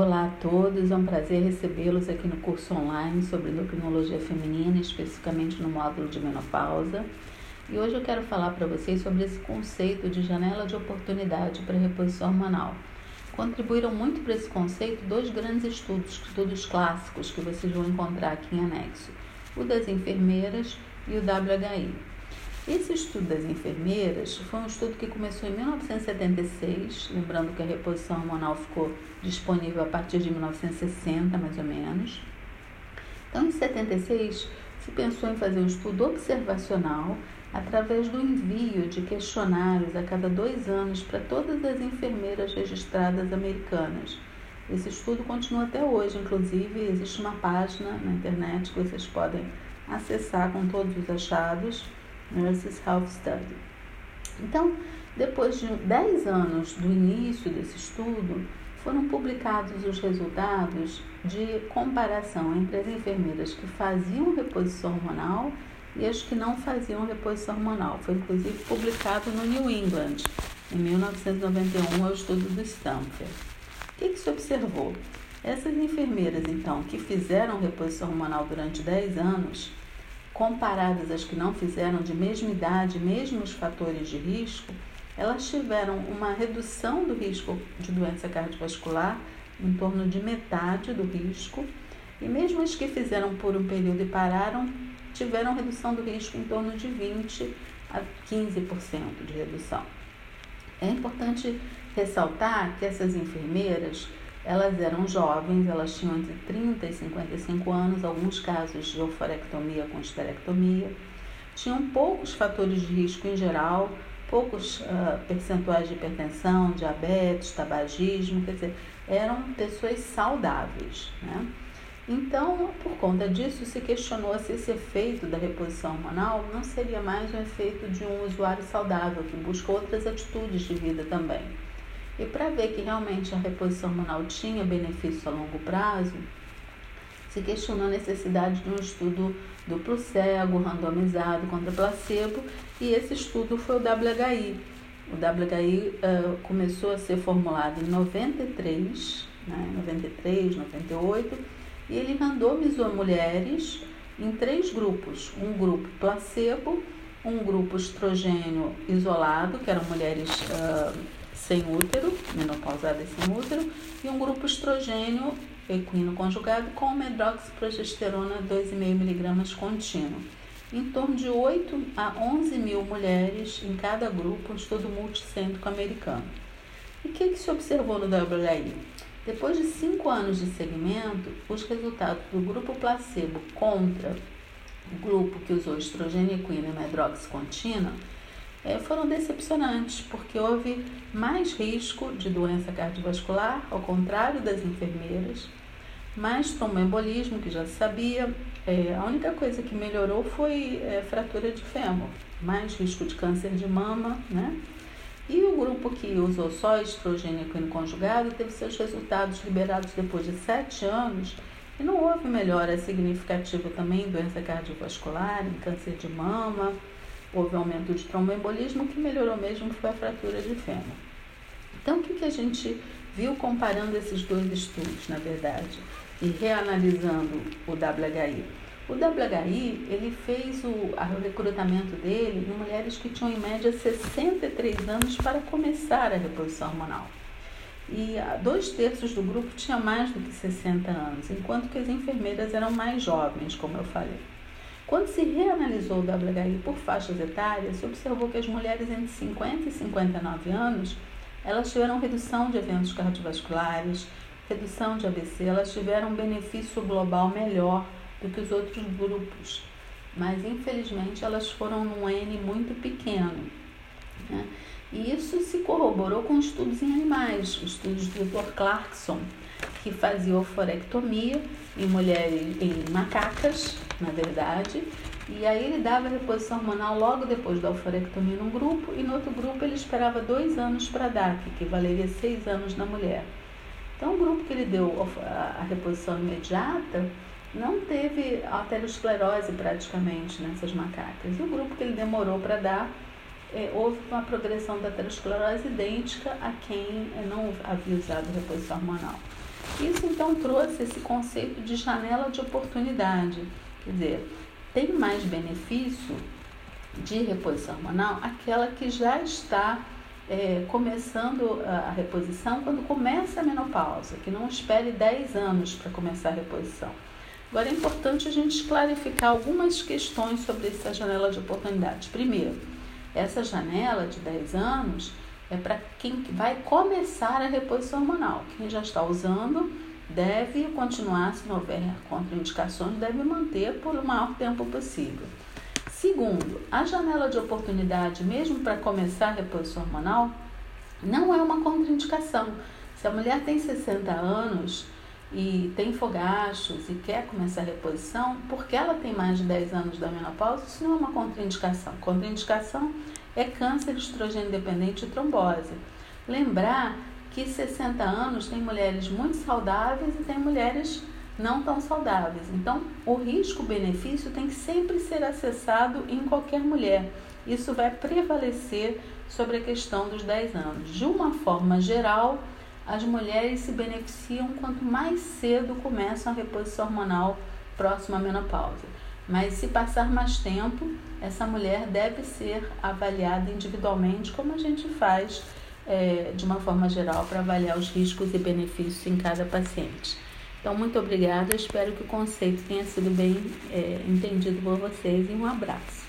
Olá a todos, é um prazer recebê-los aqui no curso online sobre endocrinologia feminina, especificamente no módulo de menopausa. E hoje eu quero falar para vocês sobre esse conceito de janela de oportunidade para reposição hormonal. Contribuíram muito para esse conceito dois grandes estudos, estudos clássicos que vocês vão encontrar aqui em anexo: o das enfermeiras e o WHI. Esse estudo das enfermeiras foi um estudo que começou em 1976, lembrando que a reposição hormonal ficou disponível a partir de 1960, mais ou menos. Então, em 76, se pensou em fazer um estudo observacional através do envio de questionários a cada dois anos para todas as enfermeiras registradas americanas. Esse estudo continua até hoje, inclusive existe uma página na internet que vocês podem acessar com todos os achados Nurses Health Study. Então, depois de 10 anos do início desse estudo, foram publicados os resultados de comparação entre as enfermeiras que faziam reposição hormonal e as que não faziam reposição hormonal. Foi inclusive publicado no New England, em 1991, é o estudo do Stanford. O que, que se observou? Essas enfermeiras, então, que fizeram reposição hormonal durante 10 anos, comparadas às que não fizeram de mesma idade, mesmos fatores de risco, elas tiveram uma redução do risco de doença cardiovascular em torno de metade do risco, e mesmo as que fizeram por um período e pararam, tiveram redução do risco em torno de 20 a 15% de redução. É importante ressaltar que essas enfermeiras elas eram jovens, elas tinham entre 30 e 55 anos, alguns casos de oforectomia com esterectomia, tinham poucos fatores de risco em geral, poucos uh, percentuais de hipertensão, diabetes, tabagismo, quer dizer, eram pessoas saudáveis. Né? Então, por conta disso, se questionou se esse efeito da reposição hormonal não seria mais um efeito de um usuário saudável que busca outras atitudes de vida também. E para ver que realmente a reposição hormonal tinha benefício a longo prazo, se questionou a necessidade de um estudo duplo cego, randomizado contra placebo, e esse estudo foi o WHI. O WHI uh, começou a ser formulado em 93, né, 93, 98, e ele randomizou mulheres em três grupos: um grupo placebo, um grupo estrogênio isolado, que eram mulheres uh, sem útero, menopausadas sem útero, e um grupo estrogênio equino conjugado com medroxiprogesterona 2,5mg contínuo. Em torno de 8 a 11 mil mulheres em cada grupo, um estudo multicêntrico americano. E o que, que se observou no WHI? Depois de 5 anos de segmento, os resultados do grupo placebo contra grupo que usou estrogênio e medrox contínua é, foram decepcionantes, porque houve mais risco de doença cardiovascular, ao contrário das enfermeiras, mais tromboembolismo, que já se sabia. É, a única coisa que melhorou foi é, fratura de fêmur, mais risco de câncer de mama, né? E o grupo que usou só estrogênio conjugado teve seus resultados liberados depois de sete anos e não houve melhora significativa também em doença cardiovascular, em câncer de mama, houve aumento de tromboembolismo, o que melhorou mesmo foi a fratura de fêmur. Então, o que, que a gente viu comparando esses dois estudos, na verdade, e reanalisando o WHI? O WHI, ele fez o, o recrutamento dele em mulheres que tinham em média 63 anos para começar a reposição hormonal. E dois terços do grupo tinha mais do que 60 anos, enquanto que as enfermeiras eram mais jovens, como eu falei. Quando se reanalisou o WHI por faixas etárias, se observou que as mulheres entre 50 e 59 anos, elas tiveram redução de eventos cardiovasculares, redução de AVC, elas tiveram um benefício global melhor do que os outros grupos. Mas, infelizmente, elas foram num N muito pequeno. Né? E isso se corroborou com estudos em animais, estudos do Dr. Clarkson, que fazia oforectomia em mulheres, em macacas, na verdade, e aí ele dava reposição hormonal logo depois da oforectomia num grupo e no outro grupo ele esperava dois anos para dar, que equivaleria seis anos na mulher. Então o grupo que ele deu a reposição imediata não teve arteriosclerose praticamente nessas macacas. E o grupo que ele demorou para dar, é, houve uma progressão da arteriosclerose idêntica a quem não havia usado reposição hormonal. Isso então trouxe esse conceito de janela de oportunidade. Quer dizer, tem mais benefício de reposição hormonal aquela que já está é, começando a reposição quando começa a menopausa, que não espere 10 anos para começar a reposição. Agora é importante a gente clarificar algumas questões sobre essa janela de oportunidade. Primeiro, essa janela de 10 anos é para quem vai começar a reposição hormonal. Quem já está usando deve continuar, se não houver contraindicações, deve manter por o maior tempo possível. Segundo, a janela de oportunidade, mesmo para começar a reposição hormonal, não é uma contraindicação. Se a mulher tem 60 anos e tem fogachos e quer começar a reposição, porque ela tem mais de 10 anos da menopausa, isso não é uma contraindicação. Contraindicação é câncer estrogênio dependente e trombose. Lembrar que 60 anos tem mulheres muito saudáveis e tem mulheres não tão saudáveis. Então, o risco-benefício tem que sempre ser acessado em qualquer mulher. Isso vai prevalecer sobre a questão dos 10 anos. De uma forma geral, as mulheres se beneficiam quanto mais cedo começam a reposição hormonal próxima à menopausa. Mas se passar mais tempo, essa mulher deve ser avaliada individualmente, como a gente faz é, de uma forma geral para avaliar os riscos e benefícios em cada paciente. Então, muito obrigada. Espero que o conceito tenha sido bem é, entendido por vocês e um abraço.